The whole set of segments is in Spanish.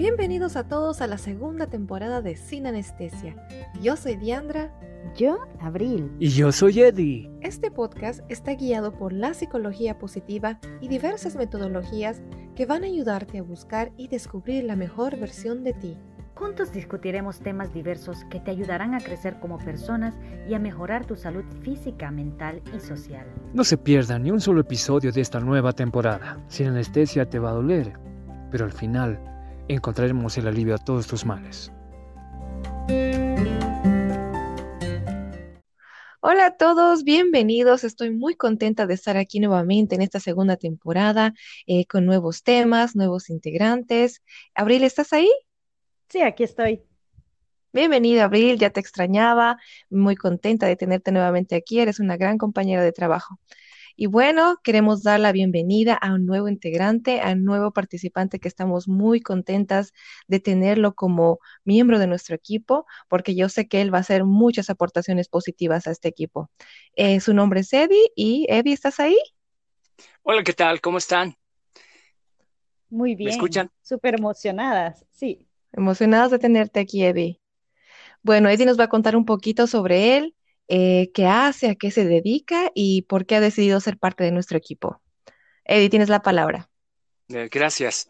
Bienvenidos a todos a la segunda temporada de Sin Anestesia. Yo soy Diandra. Yo, Abril. Y yo soy Eddie. Este podcast está guiado por la psicología positiva y diversas metodologías que van a ayudarte a buscar y descubrir la mejor versión de ti. Juntos discutiremos temas diversos que te ayudarán a crecer como personas y a mejorar tu salud física, mental y social. No se pierda ni un solo episodio de esta nueva temporada. Sin anestesia te va a doler, pero al final encontraremos el alivio a todos tus males. Hola a todos, bienvenidos. Estoy muy contenta de estar aquí nuevamente en esta segunda temporada eh, con nuevos temas, nuevos integrantes. Abril, ¿estás ahí? Sí, aquí estoy. Bienvenida, Abril, ya te extrañaba, muy contenta de tenerte nuevamente aquí, eres una gran compañera de trabajo. Y bueno, queremos dar la bienvenida a un nuevo integrante, a un nuevo participante que estamos muy contentas de tenerlo como miembro de nuestro equipo, porque yo sé que él va a hacer muchas aportaciones positivas a este equipo. Eh, su nombre es Eddie y Eddie, ¿estás ahí? Hola, ¿qué tal? ¿Cómo están? Muy bien. ¿Me escuchan? Súper emocionadas, sí. Emocionadas de tenerte aquí, Eddie. Bueno, Eddie nos va a contar un poquito sobre él, eh, qué hace, a qué se dedica y por qué ha decidido ser parte de nuestro equipo. Eddie, tienes la palabra. Eh, gracias.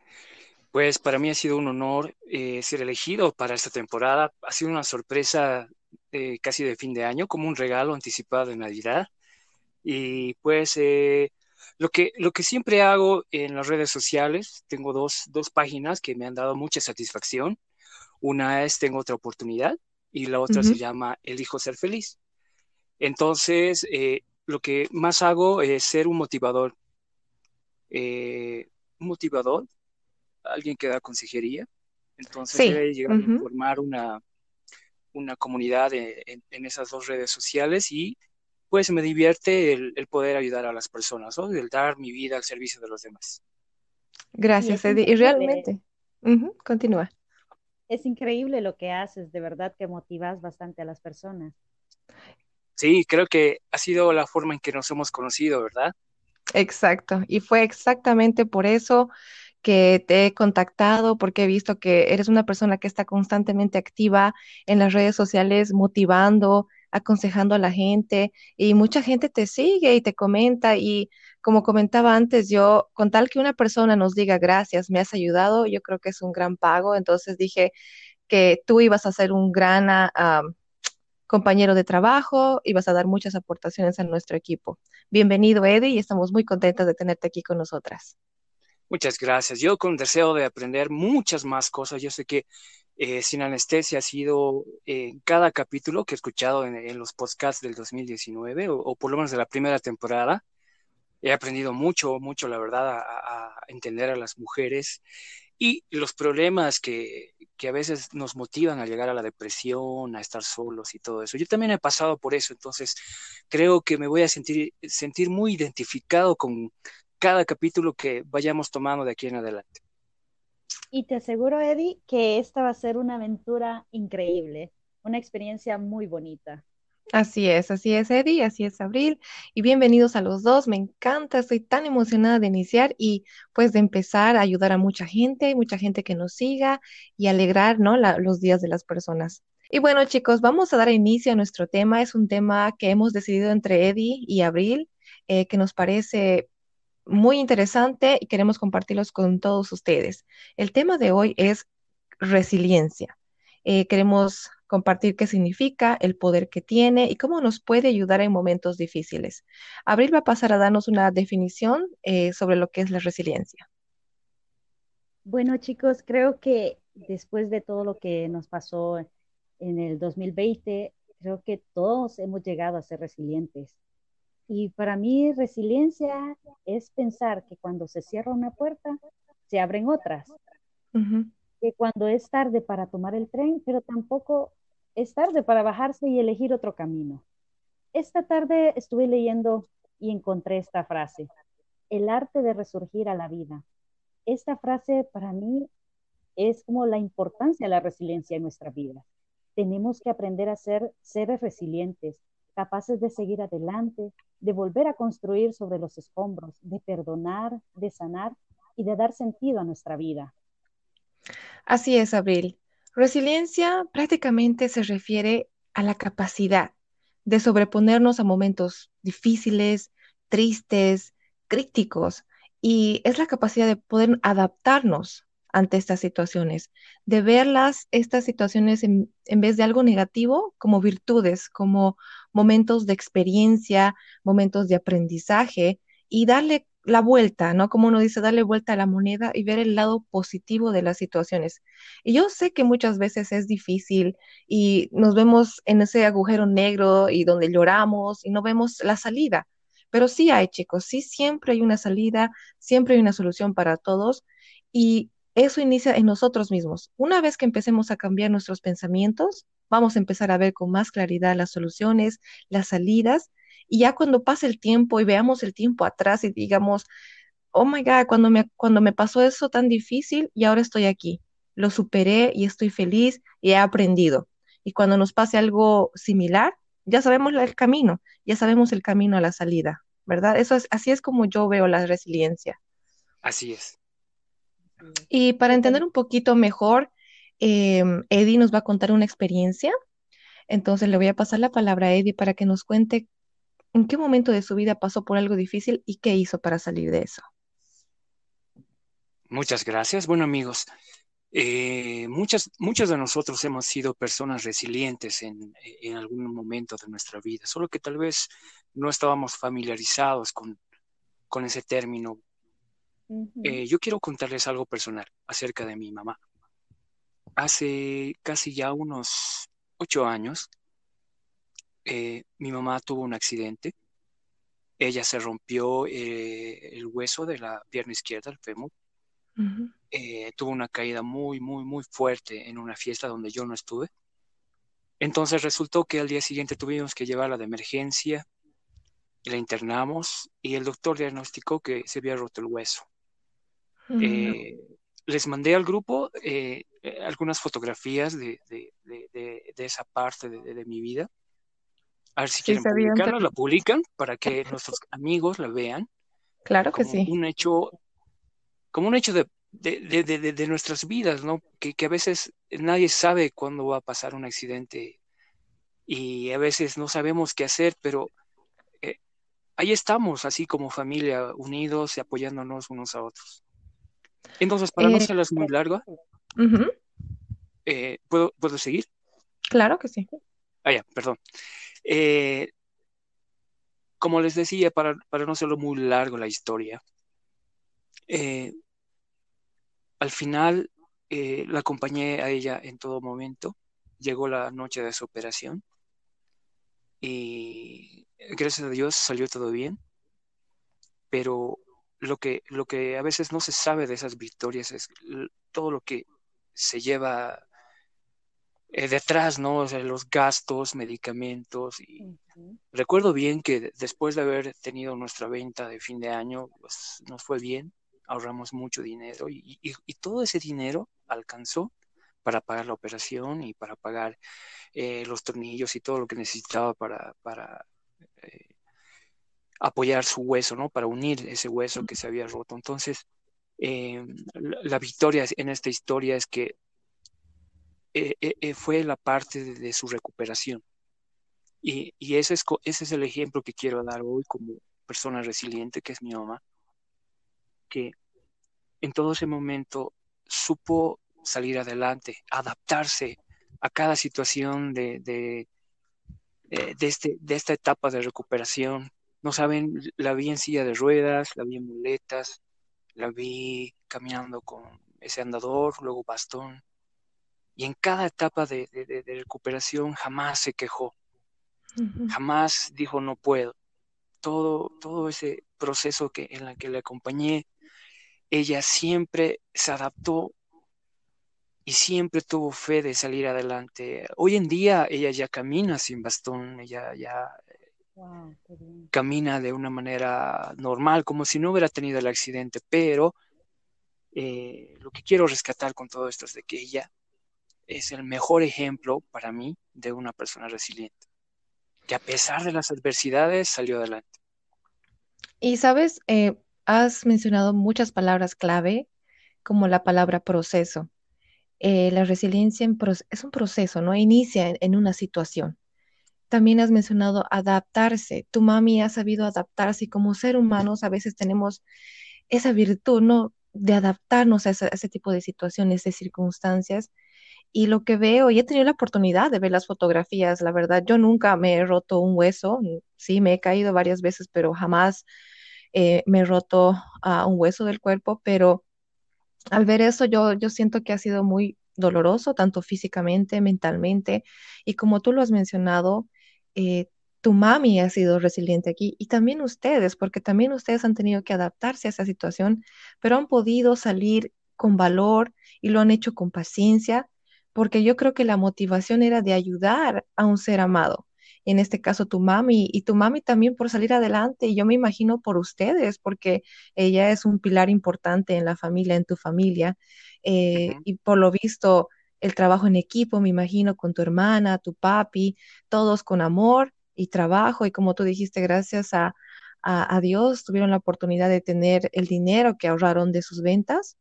Pues para mí ha sido un honor eh, ser elegido para esta temporada. Ha sido una sorpresa casi de fin de año, como un regalo anticipado de Navidad. Y pues lo, que, lo que siempre hago en las redes sociales, tengo dos, dos páginas que me han dado mucha satisfacción. Una es Tengo otra oportunidad y la otra se llama Elijo ser feliz. Entonces, eh, lo que más hago es ser un motivador. Eh, un motivador, alguien que da consejería. Entonces, he llegado a formar una, una comunidad en, esas dos redes sociales y pues me divierte el, poder ayudar a las personas, ¿no? el dar mi vida al servicio de los demás. Gracias, Eddie. Y realmente, continúa. Es increíble lo que haces, de verdad que motivas bastante a las personas. Sí, creo que ha sido la forma en que nos hemos conocido, ¿verdad? Exacto, y fue exactamente por eso que te he contactado, porque he visto que eres una persona que está constantemente activa en las redes sociales, motivando, aconsejando a la gente, y mucha gente te sigue y te comenta, y como comentaba antes, yo, con tal que una persona nos diga gracias, me has ayudado, yo creo que es un gran pago, entonces dije que tú ibas a ser un gran... Ah, compañero de trabajo y vas a dar muchas aportaciones a nuestro equipo. Bienvenido, Eddie, y estamos muy contentas de tenerte aquí con nosotras. Muchas gracias. Yo con deseo de aprender muchas más cosas. Yo sé que eh, Sin Anestesia ha sido en eh, cada capítulo que he escuchado en, los podcasts del 2019 o, por lo menos de la primera temporada. He aprendido mucho, mucho, la verdad, a entender a las mujeres y los problemas que, que, a veces nos motivan a llegar a la depresión, a estar solos y todo eso. Yo también he pasado por eso, entonces creo que me voy a sentir, sentir muy identificado con cada capítulo que vayamos tomando de aquí en adelante. Y te aseguro, Eddie, que esta va a ser una aventura increíble, una experiencia muy bonita. Así es, así es, Eddie, así es, Abril. Y bienvenidos a los dos. Me encanta, estoy tan emocionada de iniciar y pues de empezar a ayudar a mucha gente, mucha gente que nos siga y alegrar, ¿no? los días de las personas. Y bueno, chicos, vamos a dar inicio a nuestro tema. Es un tema que hemos decidido entre Eddie y Abril, eh, que nos parece muy interesante y queremos compartirlos con todos ustedes. El tema de hoy es resiliencia. Eh, queremos compartir qué significa, el poder que tiene y cómo nos puede ayudar en momentos difíciles. Abril va a pasar a darnos una definición eh, sobre lo que es la resiliencia. Bueno, chicos, creo que después de todo lo que nos pasó en el 2020, creo que todos hemos llegado a ser resilientes. Y para mí resiliencia es pensar que cuando se cierra una puerta, se abren otras. Que cuando es tarde para tomar el tren, pero tampoco es tarde para bajarse y elegir otro camino. Esta tarde estuve leyendo y encontré esta frase, el arte de resurgir a la vida. Esta frase para mí es como la importancia de la resiliencia en nuestra vida. Tenemos que aprender a ser seres resilientes, capaces de seguir adelante, de volver a construir sobre los escombros, de perdonar, de sanar y de dar sentido a nuestra vida. Así es, Abril. Resiliencia prácticamente se refiere a la capacidad de sobreponernos a momentos difíciles, tristes, críticos, y es la capacidad de poder adaptarnos ante estas situaciones, de verlas, estas situaciones en, en, vez de algo negativo, como virtudes, como momentos de experiencia, momentos de aprendizaje y darle la vuelta, ¿no? Como uno dice, darle vuelta a la moneda y ver el lado positivo de las situaciones. Y yo sé que muchas veces es difícil y nos vemos en ese agujero negro y donde lloramos y no vemos la salida. Pero sí hay, chicos, sí siempre hay una salida, siempre hay una solución para todos y eso inicia en nosotros mismos. Una vez que empecemos a cambiar nuestros pensamientos, vamos a empezar a ver con más claridad las soluciones, las salidas y ya cuando pase el tiempo y veamos el tiempo atrás y digamos, oh my God, cuando me, cuando me pasó eso tan difícil y ahora estoy aquí, lo superé y estoy feliz y he aprendido. Y cuando nos pase algo similar, ya sabemos el camino, ya sabemos el camino a la salida, ¿verdad? Eso es, así es como yo veo la resiliencia. Así es. Y para entender un poquito mejor, eh, Eddie nos va a contar una experiencia. Entonces le voy a pasar la palabra a Eddie para que nos cuente ¿En qué momento de su vida pasó por algo difícil y qué hizo para salir de eso? Muchas gracias. Bueno, amigos, eh, muchas, muchos de nosotros hemos sido personas resilientes en, en, algún momento de nuestra vida, solo que tal vez no estábamos familiarizados con, con ese término. Uh -huh. eh, yo quiero contarles algo personal acerca de mi mamá. Hace casi ya unos ocho años, eh, mi mamá tuvo un accidente. Ella se rompió eh, el hueso de la pierna izquierda, el fémur. Uh -huh. eh, tuvo una caída muy, muy, muy fuerte en una fiesta donde yo no estuve. Entonces resultó que al día siguiente tuvimos que llevarla de emergencia, la internamos y el doctor diagnosticó que se había roto el hueso. Uh -huh. les mandé al grupo algunas fotografías de, de, de, de esa parte de, mi vida a ver si sí, quieren publicarla, la publican para que nuestros amigos la vean. Claro que sí. Un hecho, como un hecho de, de, de, de nuestras vidas, ¿no? Que, que, a veces nadie sabe cuándo va a pasar un accidente y a veces no sabemos qué hacer, pero eh, ahí estamos, así como familia, unidos y apoyándonos unos a otros. Entonces, para eh, no serlas muy larga, uh -huh. eh, ¿puedo, ¿puedo seguir? Claro que sí. Ah, ya, perdón. Eh, como les decía, para, para, no hacerlo muy largo la historia, eh, al final eh, la acompañé a ella en todo momento. Llegó la noche de su operación y gracias a Dios salió todo bien. Pero lo que, lo que a veces no se sabe de esas victorias es todo lo que se lleva eh, detrás, ¿no? O sea, los gastos, medicamentos. Y uh -huh. recuerdo bien que después de haber tenido nuestra venta de fin de año, pues nos fue bien, ahorramos mucho dinero y, y, y todo ese dinero alcanzó para pagar la operación y para pagar eh, los tornillos y todo lo que necesitaba para, para eh, apoyar su hueso, ¿no? Para unir ese hueso que se había roto. Entonces, eh, la, la victoria en esta historia es que eh, eh, fue la parte de, su recuperación. Y, y, ese, es, ese es el ejemplo que quiero dar hoy como persona resiliente, que es mi mamá, que en todo ese momento supo salir adelante, adaptarse a cada situación de, de, eh, de, este, de esta etapa de recuperación. No saben, la vi en silla de ruedas, la vi en muletas, la vi caminando con ese andador, luego bastón, y en cada etapa de, de, de recuperación jamás se quejó, uh -huh. jamás dijo no puedo. Todo, todo ese proceso que, en el que le acompañé, ella siempre se adaptó y siempre tuvo fe de salir adelante. Hoy en día ella ya camina sin bastón, ella ya wow, camina de una manera normal, como si no hubiera tenido el accidente, pero eh, lo que quiero rescatar con todo esto es de que ella es el mejor ejemplo para mí de una persona resiliente, que a pesar de las adversidades salió adelante. Y sabes, eh, has mencionado muchas palabras clave, como la palabra proceso. eh, la resiliencia es un proceso, ¿no? Inicia en, una situación. También has mencionado adaptarse. Tu mami ha sabido adaptarse y como ser humanos a veces tenemos esa virtud, ¿no? De adaptarnos a ese, tipo de situaciones, de circunstancias. Y lo que veo, y he tenido la oportunidad de ver las fotografías, la verdad, yo nunca me he roto un hueso, sí, me he caído varias veces, pero jamás eh, me he roto un hueso del cuerpo, pero al ver eso yo, yo siento que ha sido muy doloroso, tanto físicamente, mentalmente, y como tú lo has mencionado, eh, tu mami ha sido resiliente aquí y también ustedes, porque también ustedes han tenido que adaptarse a esa situación, pero han podido salir con valor y lo han hecho con paciencia, porque yo creo que la motivación era de ayudar a un ser amado en este caso tu mami, y tu mami también por salir adelante, y yo me imagino por ustedes, porque ella es un pilar importante en la familia, en tu familia, eh, y por lo visto el trabajo en equipo, me imagino, con tu hermana, tu papi, todos con amor y trabajo, y como tú dijiste, gracias a, a, Dios tuvieron la oportunidad de tener el dinero que ahorraron de sus ventas.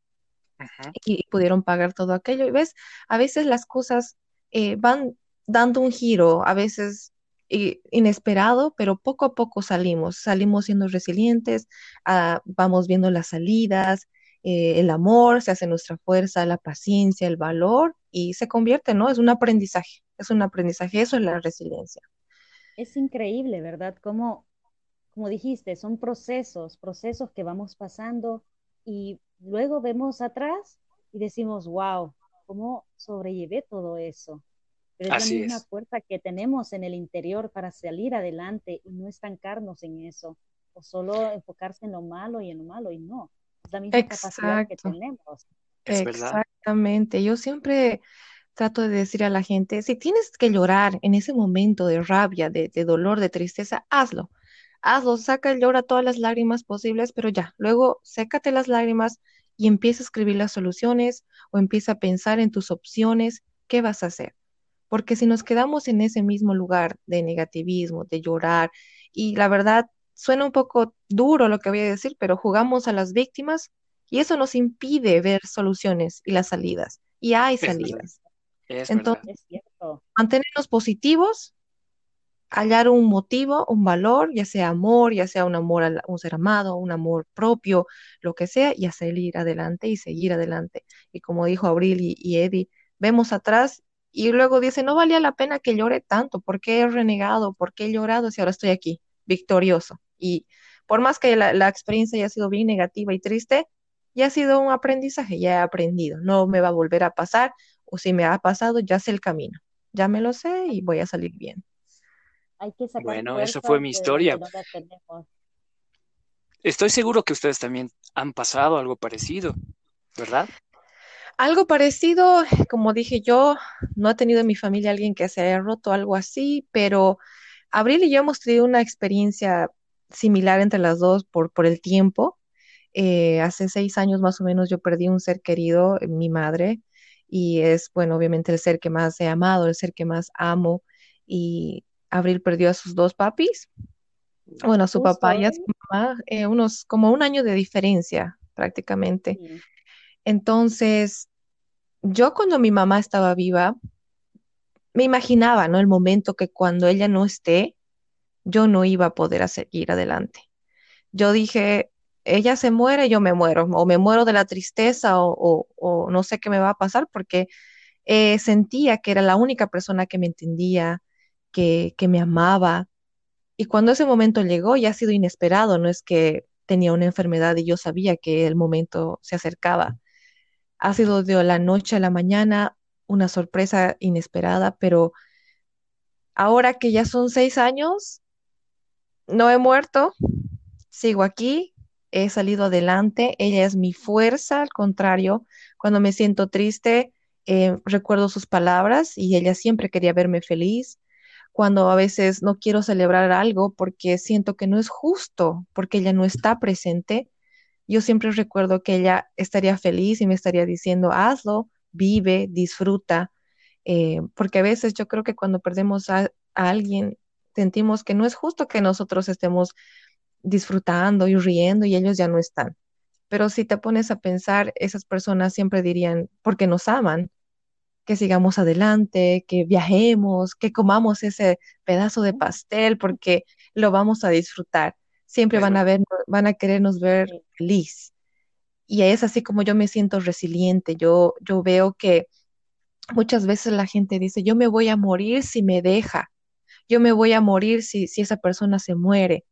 Y pudieron pagar todo aquello. Y ves, a veces las cosas eh, van dando un giro, a veces inesperado, pero poco a poco salimos, salimos siendo resilientes, ah, vamos viendo las salidas, eh, el amor se hace nuestra fuerza, la paciencia, el valor y se convierte, ¿no? Es un aprendizaje, es un aprendizaje, eso es la resiliencia. Es increíble, ¿verdad? Como, como dijiste, son procesos, procesos que vamos pasando y luego vemos atrás y decimos, wow, ¿cómo sobrellevé todo eso? Pero es la misma fuerza que tenemos en el interior para salir adelante y no estancarnos en eso, o solo enfocarse en lo malo y en lo malo, y no. Es la misma capacidad que tenemos. Exactamente. Yo siempre trato de decir a la gente, si tienes que llorar en ese momento de rabia, de, de dolor, de tristeza, hazlo. Hazlo, saca el llora todas las lágrimas posibles, pero ya, luego sécate las lágrimas y empieza a escribir las soluciones o empieza a pensar en tus opciones, ¿qué vas a hacer? porque si nos quedamos en ese mismo lugar de negativismo, de llorar, y la verdad suena un poco duro lo que voy a decir, pero jugamos a las víctimas y eso nos impide ver soluciones y las salidas. Y hay salidas. Entonces, mantenernos positivos, hallar un motivo, un valor, ya sea amor, ya sea un amor a un ser amado, un amor propio, lo que sea, y a salir adelante y seguir adelante. Y como dijo Abril y, Eddie, vemos atrás y luego dice, no valía la pena que llore tanto, ¿por qué he renegado? ¿Por qué he llorado si ahora estoy aquí, victorioso? Y por más que la, experiencia haya sido bien negativa y triste, ya ha sido un aprendizaje, ya he aprendido, no me va a volver a pasar, o si me ha pasado, ya sé el camino, ya me lo sé y voy a salir bien. Hay que sacar bueno, eso fue mi historia. Estoy seguro que ustedes también han pasado algo parecido, ¿verdad? Algo parecido, como dije yo, no he tenido en mi familia alguien que se haya roto algo así, pero Abril y yo hemos tenido una experiencia similar entre las dos por, por el tiempo. Eh, hace seis años más o menos yo perdí un ser querido, mi madre, y es, bueno, obviamente el ser que más he amado, el ser que más amo, y Abril perdió a sus dos papis, bueno, a su papá y a su mamá, eh, unos como un año de diferencia prácticamente. Entonces, yo cuando mi mamá estaba viva, me imaginaba, ¿no? El momento que cuando ella no esté, yo no iba a poder seguir adelante. Yo dije, ella se muere, yo me muero, o me muero de la tristeza, o, no sé qué me va a pasar, porque eh, sentía que era la única persona que me entendía, que, me amaba. Y cuando ese momento llegó, ya ha sido inesperado, no es que tenía una enfermedad y yo sabía que el momento se acercaba ha sido de la noche a la mañana una sorpresa inesperada, pero ahora que ya son seis años, no he muerto, sigo aquí, he salido adelante, ella es mi fuerza, al contrario, cuando me siento triste, eh, recuerdo sus palabras y ella siempre quería verme feliz. Cuando a veces no quiero celebrar algo porque siento que no es justo, porque ella no está presente, yo siempre recuerdo que ella estaría feliz y me estaría diciendo, hazlo, vive, disfruta, eh, porque a veces yo creo que cuando perdemos a, alguien, sentimos que no es justo que nosotros estemos disfrutando y riendo y ellos ya no están. Pero si te pones a pensar, esas personas siempre dirían, porque nos aman, que sigamos adelante, que viajemos, que comamos ese pedazo de pastel porque lo vamos a disfrutar. Siempre van a ver, van a querernos ver feliz. Y es así como yo me siento resiliente. Yo, yo veo que muchas veces la gente dice, yo me voy a morir si me deja, yo me voy a morir si, si esa persona se muere.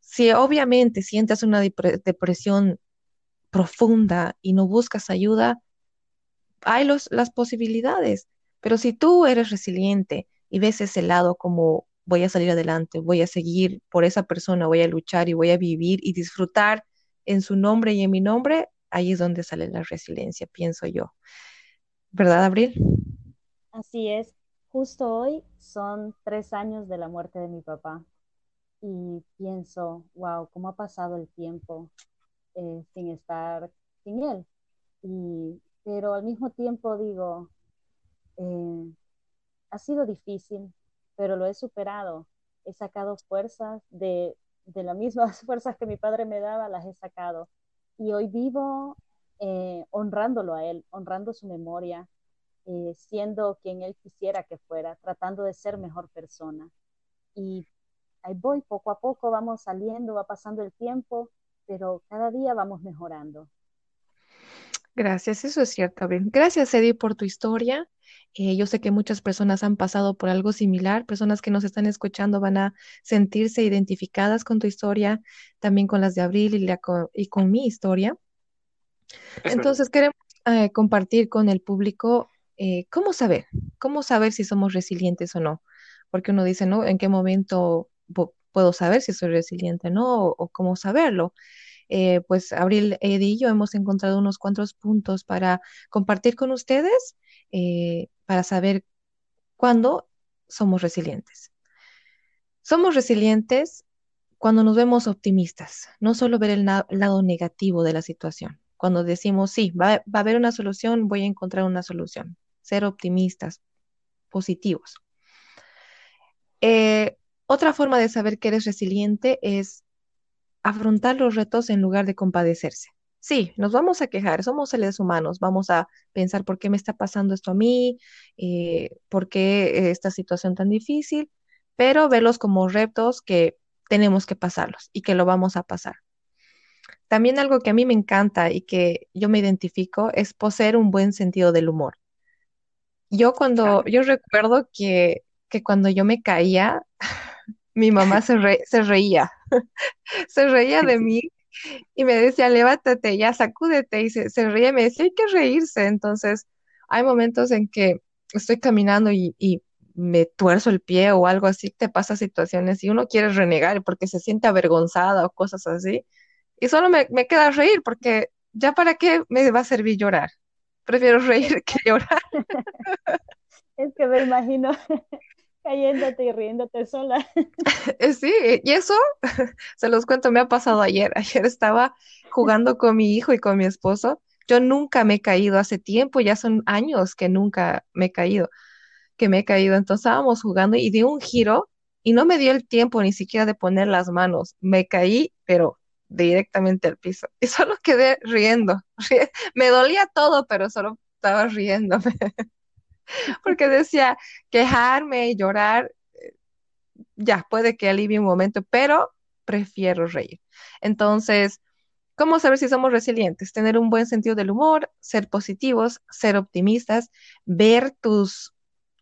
Si obviamente sientes una depresión profunda y no buscas ayuda, hay los, las posibilidades. Pero si tú eres resiliente y ves ese lado como voy a salir adelante, voy a seguir por esa persona, voy a luchar y voy a vivir y disfrutar en su nombre y en mi nombre, ahí es donde sale la resiliencia, pienso yo. ¿Verdad, Abril? Así es. Justo hoy son tres años de la muerte de mi papá y pienso, wow, cómo ha pasado el tiempo eh, sin estar sin él. Y, pero al mismo tiempo digo, eh, ha sido difícil, pero lo he superado. He sacado fuerzas de, de las mismas fuerzas que mi padre me daba, las he sacado. Y hoy vivo eh, honrándolo a él, honrando su memoria, siendo quien él quisiera que fuera, tratando de ser mejor persona. Y ahí voy, poco a poco vamos saliendo, va pasando el tiempo pero cada día vamos mejorando. Gracias, eso es cierto, Abril. Gracias, Eddie, por tu historia. Eh, yo sé que muchas personas han pasado por algo similar, personas que nos están escuchando van a sentirse identificadas con tu historia, también con las de Abril y, y con mi historia. Entonces, queremos eh, compartir con el público eh, cómo saber, cómo saber si somos resilientes o no, porque uno dice, ¿no? ¿En qué momento puedo saber si soy resiliente o no, o, cómo saberlo. Eh, pues Abril, Eddie y yo hemos encontrado unos cuantos puntos para compartir con ustedes, eh, para saber cuándo somos resilientes. Somos resilientes cuando nos vemos optimistas, no solo ver el lado negativo de la situación. Cuando decimos, sí, va, a haber una solución, voy a encontrar una solución. Ser optimistas, positivos. Eh, otra forma de saber que eres resiliente es afrontar los retos en lugar de compadecerse. Sí, nos vamos a quejar, somos seres humanos, vamos a pensar por qué me está pasando esto a mí, eh, por qué esta situación tan difícil, pero verlos como retos que tenemos que pasarlos y que lo vamos a pasar. También algo que a mí me encanta y que yo me identifico es poseer un buen sentido del humor. Yo cuando, yo recuerdo que, que cuando yo me caía, mi mamá se, se reía, se reía de mí y me decía, levántate, ya sacúdete, y se, se reía, me decía, hay que reírse. Entonces, hay momentos en que estoy caminando y, y me tuerzo el pie o algo así, te pasa situaciones y uno quiere renegar porque se siente avergonzada o cosas así. Y solo me, me queda reír porque ya para qué me va a servir llorar. Prefiero reír que llorar. Es que me imagino cayéndote y riéndote sola. Eh, sí, y eso, se los cuento, me ha pasado ayer. Ayer estaba jugando con mi hijo y con mi esposo. Yo nunca me he caído hace tiempo, ya son años que nunca me he caído, que me he caído. Entonces estábamos jugando y di un giro y no me dio el tiempo ni siquiera de poner las manos. Me caí, pero directamente al piso. Y solo quedé riendo. Me dolía todo, pero solo estaba riéndome. porque decía, quejarme, y llorar, ya puede que alivie un momento, pero prefiero reír. Entonces, ¿cómo saber si somos resilientes? Tener un buen sentido del humor, ser positivos, ser optimistas, ver tus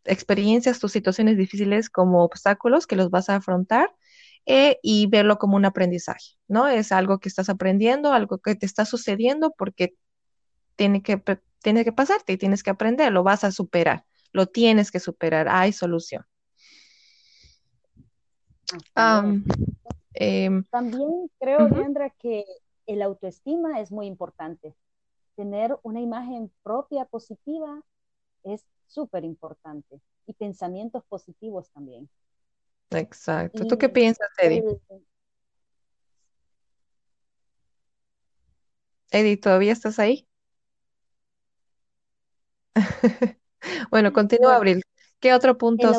experiencias, tus situaciones difíciles como obstáculos que los vas a afrontar eh, y verlo como un aprendizaje, ¿no? Es algo que estás aprendiendo, algo que te está sucediendo porque tiene que tiene que pasarte y tienes que aprender, lo vas a superar, lo tienes que superar, hay solución. Em, También creo, Leandra, que el autoestima es muy importante. Tener una imagen propia positiva es súper importante y pensamientos positivos también. Exacto. ¿Tú qué piensas, Eddie? Eddie, ¿todavía estás ahí? bueno, continúa, Abril. ¿Qué otro punto?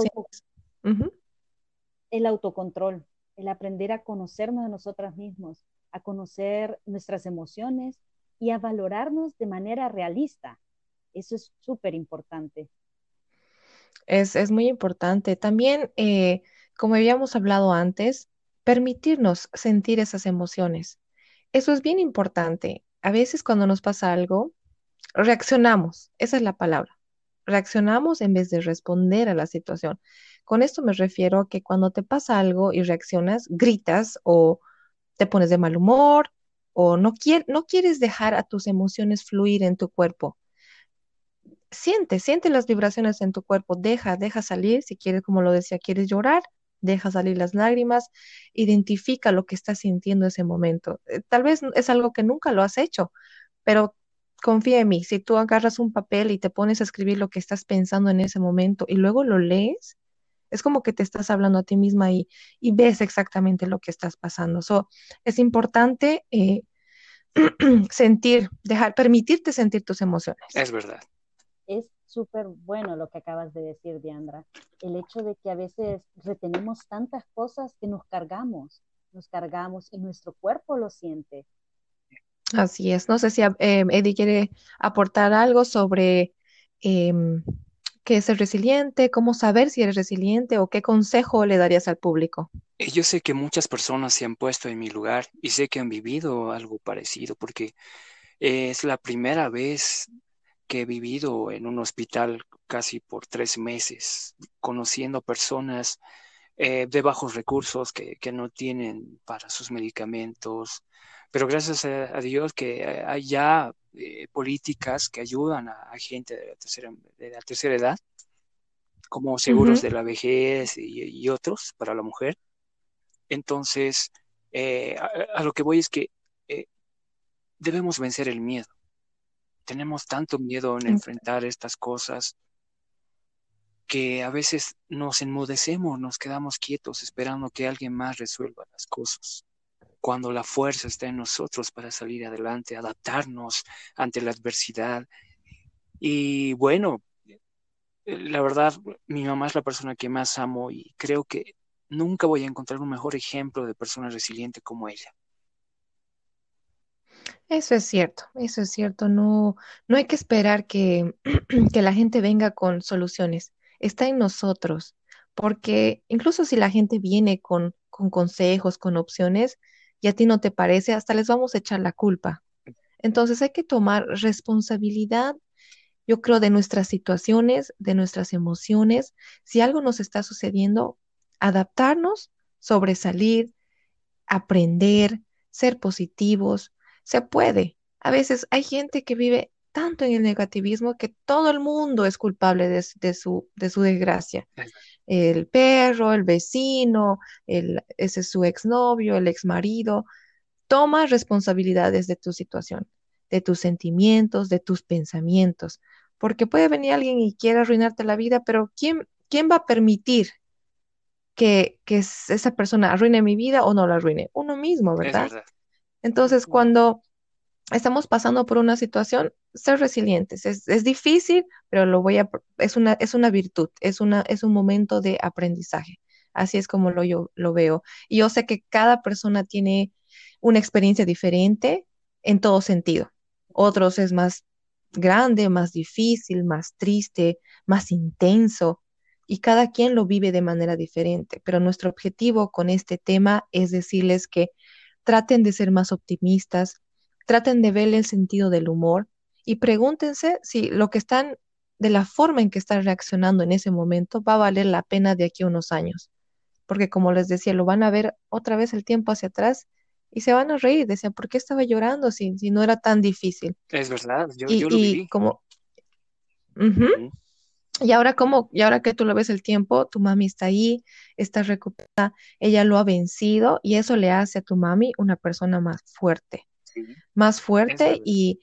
El, autocontrol, el aprender a conocernos a nosotras mismos, a conocer nuestras emociones y a valorarnos de manera realista. Eso es súper importante. Es, es, muy importante. También, eh, como habíamos hablado antes, permitirnos sentir esas emociones. Eso es bien importante. A veces cuando nos pasa algo, reaccionamos, esa es la palabra. Reaccionamos en vez de responder a la situación. Con esto me refiero a que cuando te pasa algo y reaccionas, gritas o te pones de mal humor o no, no quieres dejar a tus emociones fluir en tu cuerpo. Siente, siente las vibraciones en tu cuerpo, deja, deja salir, si quieres, como lo decía, quieres llorar, deja salir las lágrimas, identifica lo que estás sintiendo en ese momento. Eh, tal vez es algo que nunca lo has hecho, pero confía en mí, si tú agarras un papel y te pones a escribir lo que estás pensando en ese momento y luego lo lees, es como que te estás hablando a ti misma y, y ves exactamente lo que estás pasando. So, es importante eh, sentir, dejar, permitirte sentir tus emociones. Es verdad. Es súper bueno lo que acabas de decir, Diandra. El hecho de que a veces retenemos tantas cosas que nos cargamos, nos cargamos y nuestro cuerpo lo siente. Así es. No sé si eh, Eddie quiere aportar algo sobre eh, qué es ser resiliente, cómo saber si eres resiliente o qué consejo le darías al público. Eh, yo sé que muchas personas se han puesto en mi lugar y sé que han vivido algo parecido porque es la primera vez que he vivido en un hospital casi por tres meses, conociendo personas eh, de bajos recursos que, no tienen para sus medicamentos, pero gracias a, a Dios que hay ya eh, políticas que ayudan a, a, gente de la tercera, de la tercera edad, como seguros uh -huh. de la vejez y, y, otros para la mujer. Entonces, eh, a, a, lo que voy es que eh, debemos vencer el miedo tenemos tanto miedo en enfrentar estas cosas que a veces nos enmudecemos, nos quedamos quietos esperando que alguien más resuelva las cosas. Cuando la fuerza está en nosotros para salir adelante, adaptarnos ante la adversidad. Y bueno, la verdad, mi mamá es la persona que más amo y creo que nunca voy a encontrar un mejor ejemplo de persona resiliente como ella. Eso es cierto, eso es cierto. No, no hay que esperar que, que la gente venga con soluciones. Está en nosotros, porque incluso si la gente viene con, con consejos, con opciones, y a ti no te parece, hasta les vamos a echar la culpa. Entonces hay que tomar responsabilidad, yo creo, de nuestras situaciones, de nuestras emociones. Si algo nos está sucediendo, adaptarnos, sobresalir, aprender, ser positivos, se puede. A veces hay gente que vive tanto en el negativismo que todo el mundo es culpable de, su, de su, desgracia. El perro, el vecino, el, ese es su exnovio, el exmarido. Toma responsabilidades de tu situación, de tus sentimientos, de tus pensamientos, porque puede venir alguien y quiera arruinarte la vida, pero ¿quién, quién va a permitir que, que esa persona arruine mi vida o no la arruine? Uno mismo, ¿verdad? verdad. Entonces, cuando estamos pasando por una situación, ser resilientes. Es, es, difícil, pero lo voy a, es una, es una virtud, es, una, es un momento de aprendizaje. Así es como lo, yo lo veo. Y yo sé que cada persona tiene una experiencia diferente en todo sentido. Otros es más grande, más difícil, más triste, más intenso. Y cada quien lo vive de manera diferente. Pero nuestro objetivo con este tema es decirles que traten de ser más optimistas, traten de ver el sentido del humor y pregúntense si lo que están, de la forma en que están reaccionando en ese momento, va a valer la pena de aquí a unos años. Porque como les decía, lo van a ver otra vez el tiempo hacia atrás y se van a reír. Decían, ¿por qué estaba llorando si, si no era tan difícil? Es verdad, yo, y, yo lo y viví. como... Uh -huh. Y ahora, como, y ahora que tú lo ves el tiempo, tu mami está ahí, está recuperada, ella lo ha vencido y eso le hace a tu mami una persona más fuerte. Más fuerte y,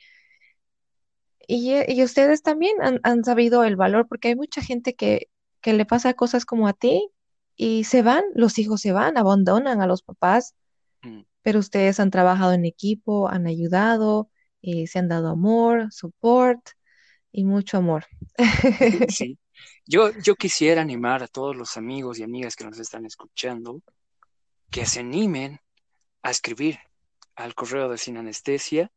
y, y, ustedes también han, han, sabido el valor porque hay mucha gente que, que le pasa cosas como a ti y se van, los hijos se van, abandonan a los papás, mm. pero ustedes han trabajado en equipo, han ayudado, eh, se han dado amor, support y mucho amor. Sí. Yo, yo quisiera animar a todos los amigos y amigas que nos están escuchando que se animen a escribir al correo de Sin Anestesia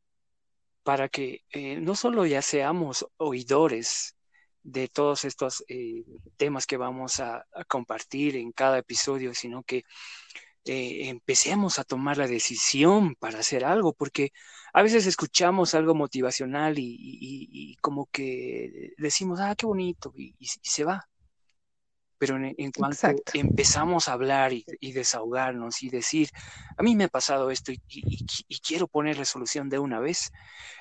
para que eh, no solo ya seamos oidores de todos estos eh, temas que vamos a, compartir en cada episodio, sino que eh, empecemos a tomar la decisión para hacer algo, porque a veces escuchamos algo motivacional y, como que decimos, ah, qué bonito, y, se va. Pero en, cuanto empezamos a hablar y, desahogarnos y decir, a mí me ha pasado esto y, quiero poner resolución de una vez,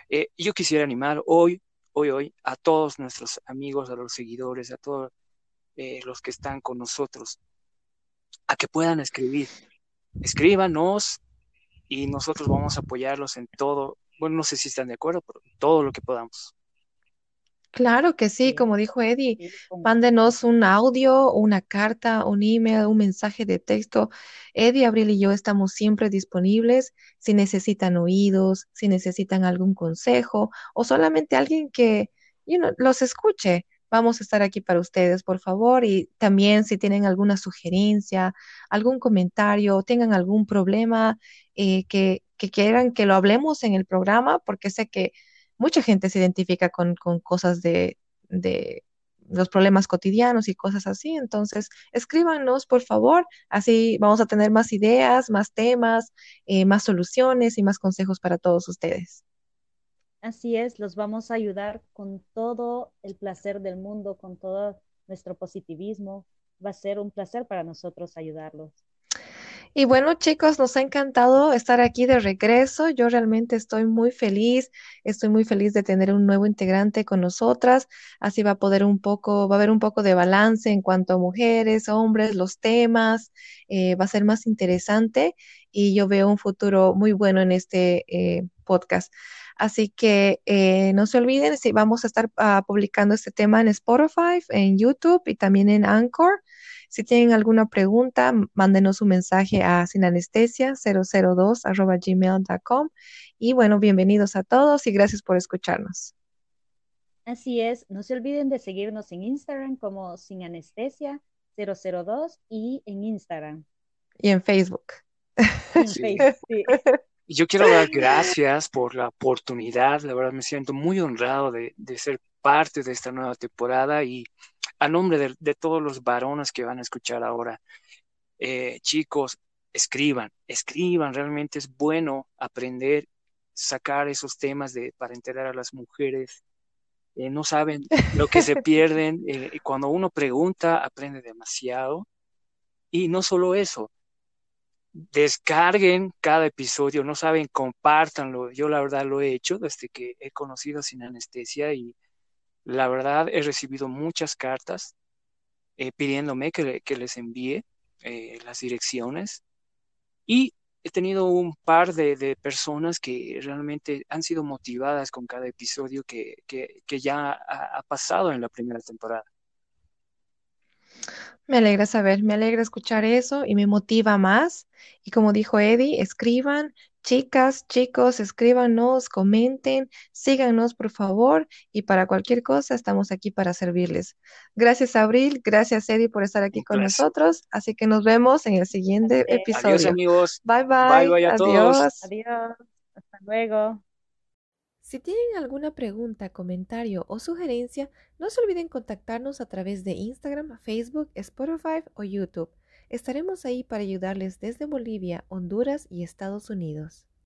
eh, yo quisiera animar hoy, hoy, hoy, a todos nuestros amigos, a los seguidores, a todos eh, los que están con nosotros, a que puedan escribir escríbanos y nosotros vamos a apoyarlos en todo. Bueno, no sé si están de acuerdo, pero todo lo que podamos. Claro que sí, como dijo Eddie, mándenos un audio, una carta, un email, un mensaje de texto. Eddie, Abril y yo estamos siempre disponibles si necesitan oídos, si necesitan algún consejo o solamente alguien que los escuche. Vamos a estar aquí para ustedes, por favor. Y también si tienen alguna sugerencia, algún comentario, o tengan algún problema eh, que, quieran que lo hablemos en el programa, porque sé que mucha gente se identifica con, cosas de, los problemas cotidianos y cosas así. Entonces, escríbanos, por favor. Así vamos a tener más ideas, más temas, eh, más soluciones y más consejos para todos ustedes. Así es, los vamos a ayudar con todo el placer del mundo, con todo nuestro positivismo. Va a ser un placer para nosotros ayudarlos. Y bueno, chicos, nos ha encantado estar aquí de regreso. Yo realmente estoy muy feliz, estoy muy feliz de tener un nuevo integrante con nosotras. Así va a poder un poco, va a haber un poco de balance en cuanto a mujeres, hombres, los temas. Eh, va a ser más interesante y yo veo un futuro muy bueno en este eh, podcast. Así que eh, no se olviden, si vamos a estar ah, publicando este tema en Spotify, en YouTube y también en Anchor. Si tienen alguna pregunta, mándenos un mensaje a sinanestesia002 Y bueno, bienvenidos a todos y gracias por escucharnos. Así es, no se olviden de seguirnos en Instagram como sinanestesia002 y en Instagram. Y en Facebook. En Facebook sí. yo quiero dar gracias por la oportunidad, la verdad me siento muy honrado de, ser parte de esta nueva temporada y a nombre de, todos los varones que van a escuchar ahora, eh, chicos, escriban, escriban, realmente es bueno aprender, sacar esos temas de, para enterar a las mujeres. Eh, no saben lo que se pierden. Eh, cuando uno pregunta, aprende demasiado. Y no solo eso, descarguen cada episodio, no saben, compártanlo. Yo la verdad lo he hecho desde que he conocido sin anestesia y la verdad he recibido muchas cartas eh, pidiéndome que, les envíe eh, las direcciones y he tenido un par de, personas que realmente han sido motivadas con cada episodio que, ya ha pasado en la primera temporada. Me alegra saber, me alegra escuchar eso y me motiva más. Y como dijo Eddie, escriban, chicas, chicos, escríbanos, comenten, síganos por favor y para cualquier cosa estamos aquí para servirles. Gracias Abril, gracias Eddie por estar aquí con nosotros. Así que nos vemos en el siguiente episodio. Adiós amigos. Bye bye. Bye Adiós. Adiós. Hasta luego. Si tienen alguna pregunta, comentario o sugerencia, no se olviden contactarnos a través de Instagram, Facebook, Spotify o YouTube. Estaremos ahí para ayudarles desde Bolivia, Honduras y Estados Unidos.